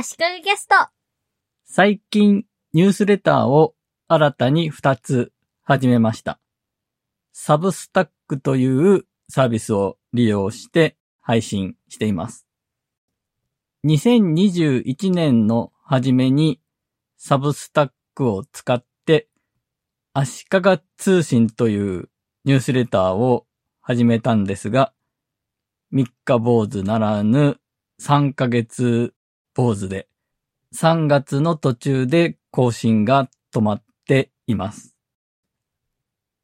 足利ゲスト。最近ニュースレターを新たに2つ始めました。サブスタックというサービスを利用して配信しています。2021年の初めにサブスタックを使って足利通信というニュースレターを始めたんですが、3日坊主ならぬ3ヶ月坊主で、3月の途中で更新が止まっています。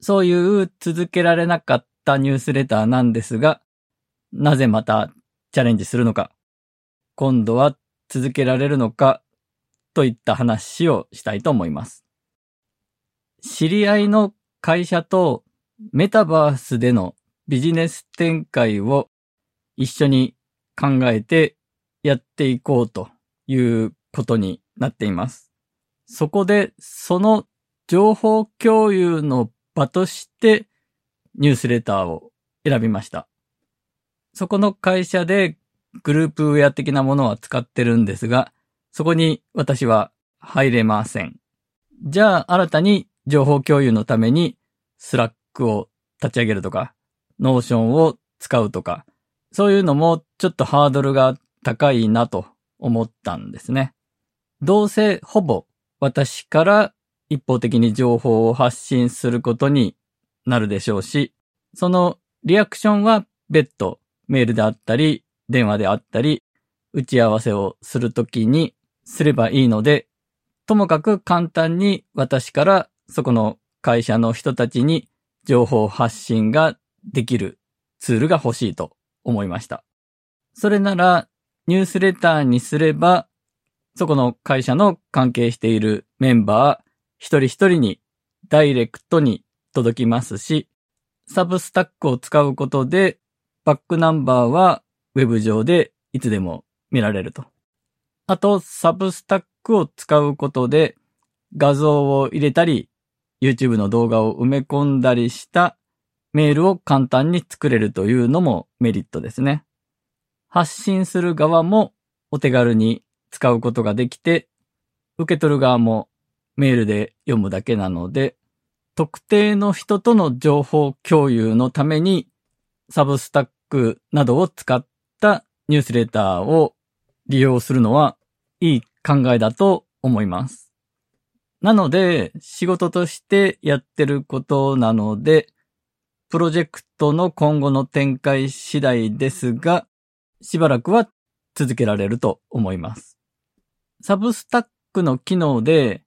そういう続けられなかったニュースレターなんですが、なぜまたチャレンジするのか、今度は続けられるのか、といった話をしたいと思います。知り合いの会社とメタバースでのビジネス展開を一緒に考えてやっていこうということになっています。そこでその情報共有の場としてニュースレターを選びました。そこの会社でグループウェア的なものは使ってるんですが、そこに私は入れません。じゃあ新たに情報共有のために Slack を立ち上げるとか、 Notion を使うとか、そういうのもちょっとハードルがあって高いなと思ったんですね。どうせほぼ私から一方的に情報を発信することになるでしょうし、そのリアクションは別途メールであったり、電話であったり、打ち合わせをするときにすればいいので、ともかく簡単に私からそこの会社の人たちに情報発信ができるツールが欲しいと思いました。それならニュースレターにすれば、そこの会社の関係しているメンバー一人一人にダイレクトに届きますし、サブスタックを使うことでバックナンバーはウェブ上でいつでも見られると。あと、サブスタックを使うことで画像を入れたり、YouTube の動画を埋め込んだりしたメールを簡単に作れるというのもメリットですね。発信する側もお手軽に使うことができて、受け取る側もメールで読むだけなので、特定の人との情報共有のためにサブスタックなどを使ったニュースレターを利用するのはいい考えだと思います。なので、仕事としてやってることなので、プロジェクトの今後の展開次第ですが、しばらくは続けられると思います。サブスタックの機能で、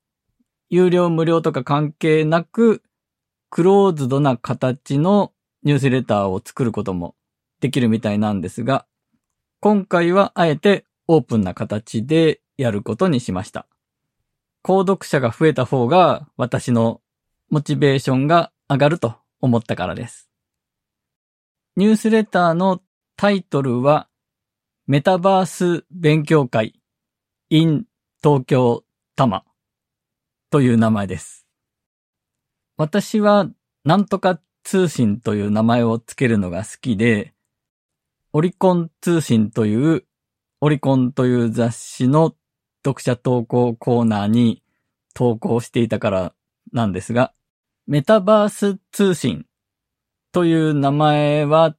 有料無料とか関係なく、クローズドな形のニュースレターを作ることもできるみたいなんですが、今回はあえてオープンな形でやることにしました。購読者が増えた方が私のモチベーションが上がると思ったからです。ニュースレターのタイトルはメタバース勉強会 in 東京多摩という名前です。私はなんとか通信という名前をつけるのが好きで、オリコン通信というオリコンという雑誌の読者投稿コーナーに投稿していたからなんですが、メタバース通信という名前は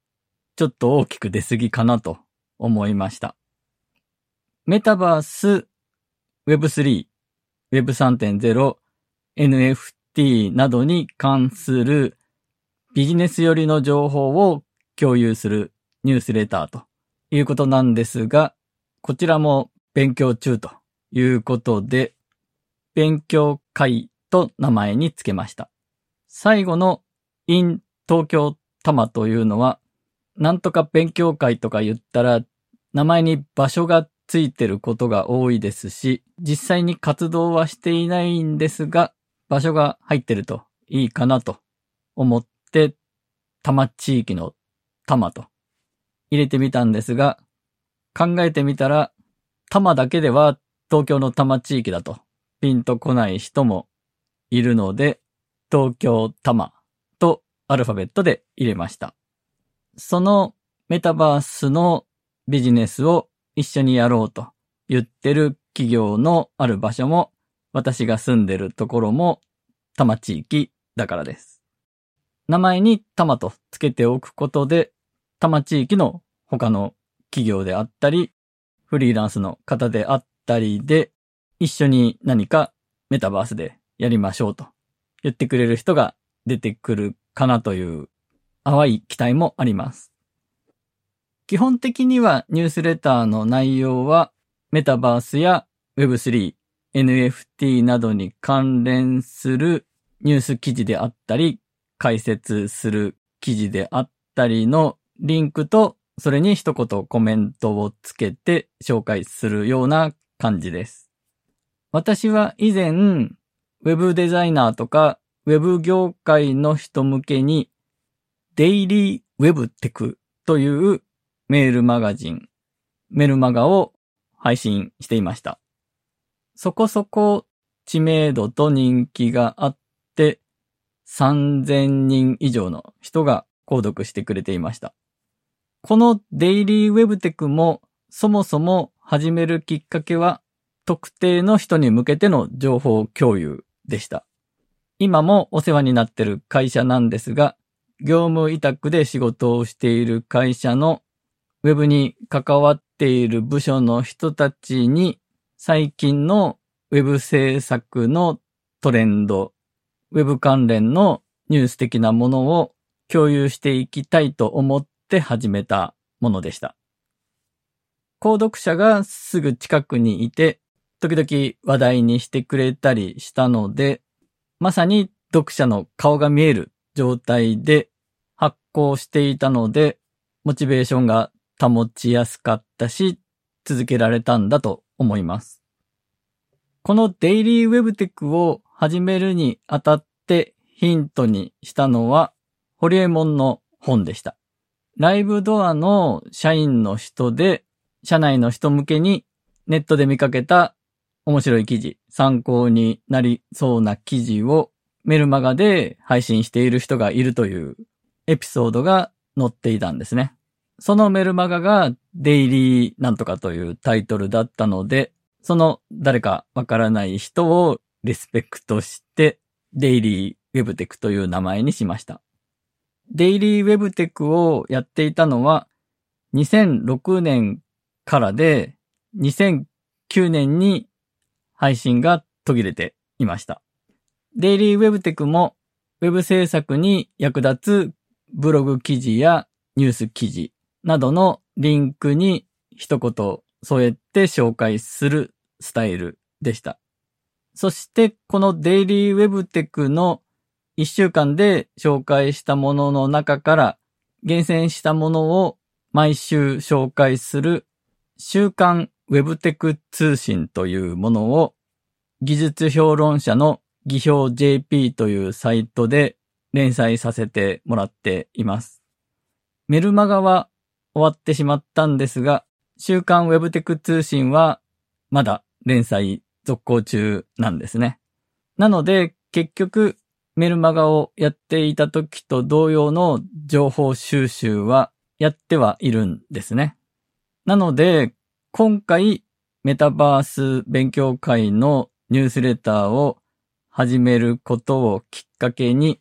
ちょっと大きく出過ぎかなと思いました。メタバース、Web3、Web3.0、NFT などに関するビジネス寄りの情報を共有するニュースレターということなんですが、こちらも勉強中ということで、勉強会と名前につけました。最後の in 東京多摩というのは、なんとか勉強会とか言ったら、名前に場所がついてることが多いですし、実際に活動はしていないんですが、場所が入ってるといいかなと思って、多摩地域の多摩と入れてみたんですが、考えてみたら、多摩だけでは東京の多摩地域だとピンとこない人もいるので、東京多摩とアルファベットで入れました。そのメタバースのビジネスを一緒にやろうと言ってる企業のある場所も、私が住んでるところも、多摩地域だからです。名前に多摩と付けておくことで、多摩地域の他の企業であったり、フリーランスの方であったりで、一緒に何かメタバースでやりましょうと言ってくれる人が出てくるかなという淡い期待もあります。基本的にはニュースレターの内容はメタバースや Web3、NFT などに関連するニュース記事であったり、解説する記事であったりのリンクとそれに一言コメントをつけて紹介するような感じです。私は以前、ウェブデザイナーとかウェブ業界の人向けにデイリーウェブテクというメールマガジン、メルマガを配信していました。そこそこ知名度と人気があって3000人以上の人が購読してくれていました。このデイリーウェブテクもそもそも始めるきっかけは特定の人に向けての情報共有でした。今もお世話になっている会社なんですが、業務委託で仕事をしている会社のウェブに関わっている部署の人たちに最近のウェブ制作のトレンド、ウェブ関連のニュース的なものを共有していきたいと思って始めたものでした。購読者がすぐ近くにいて、時々話題にしてくれたりしたので、まさに読者の顔が見える状態で発行していたので、モチベーションが保ちやすかったし、続けられたんだと思います。このデイリーウェブテックを始めるにあたってヒントにしたのは、ホリエモンの本でした。ライブドアの社員の人で、社内の人向けにネットで見かけた面白い記事、参考になりそうな記事をメルマガで配信している人がいるというエピソードが載っていたんですね。そのメルマガがデイリーなんとかというタイトルだったので、その誰かわからない人をリスペクトしてデイリーウェブテクという名前にしました。デイリーウェブテクをやっていたのは2006年からで2009年に配信が途切れていました。デイリーウェブテクもウェブ制作に役立つブログ記事やニュース記事などのリンクに一言添えて紹介するスタイルでした。そしてこのデイリーウェブテクの一週間で紹介したものの中から厳選したものを毎週紹介する週刊ウェブテク通信というものを技術評論者の技評 JP というサイトで連載させてもらっています。メルマガは終わってしまったんですが、週刊ウェブテック通信はまだ連載続行中なんですね。なので結局メルマガをやっていた時と同様の情報収集はやってはいるんですね。なので、今回メタバース勉強会のニュースレターを始めることをきっかけに、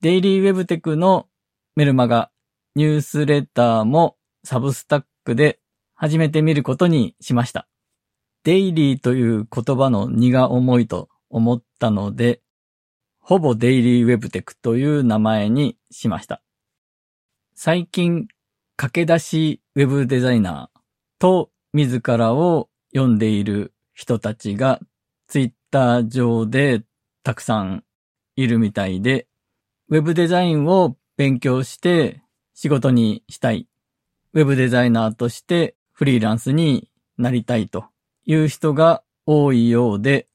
デイリーウェブテクのメルマガ、ニュースレターもサブスタックで始めてみることにしました。デイリーという言葉の荷が重いと思ったので、ほぼデイリーウェブテクという名前にしました。最近、駆け出しウェブデザイナーと自らを読んでいる人たちがツイッター上でたくさんいるみたいで、ウェブデザインを勉強して仕事にしたい。ウェブデザイナーとしてフリーランスになりたいという人が多いようで、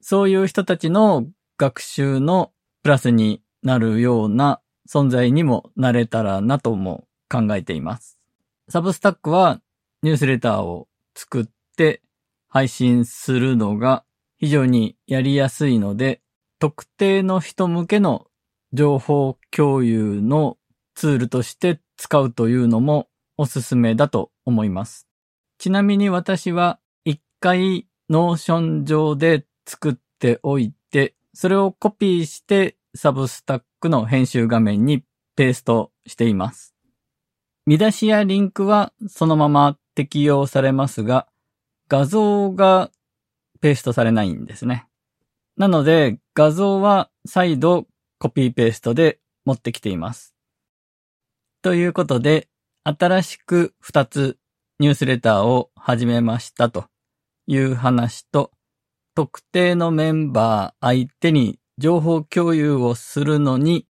そういう人たちの学習のプラスになるような存在にもなれたらなとも考えています。サブスタックはニュースレターを作って配信するのが非常にやりやすいので、特定の人向けの情報共有のツールとして使うというのもおすすめだと思います。ちなみに私は1回 Notion 上で作っておいて、それをコピーして Substack の編集画面にペーストしています。見出しやリンクはそのまま適用されますが、画像がペーストされないんですね。なので画像は再度コピーペーストで持ってきています。ということで、新しく2つニュースレターを始めましたという話と、特定のメンバー相手に情報共有をするのに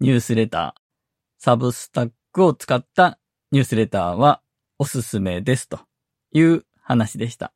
ニュースレター、サブスタックを使ったニュースレターはおすすめですという話でした。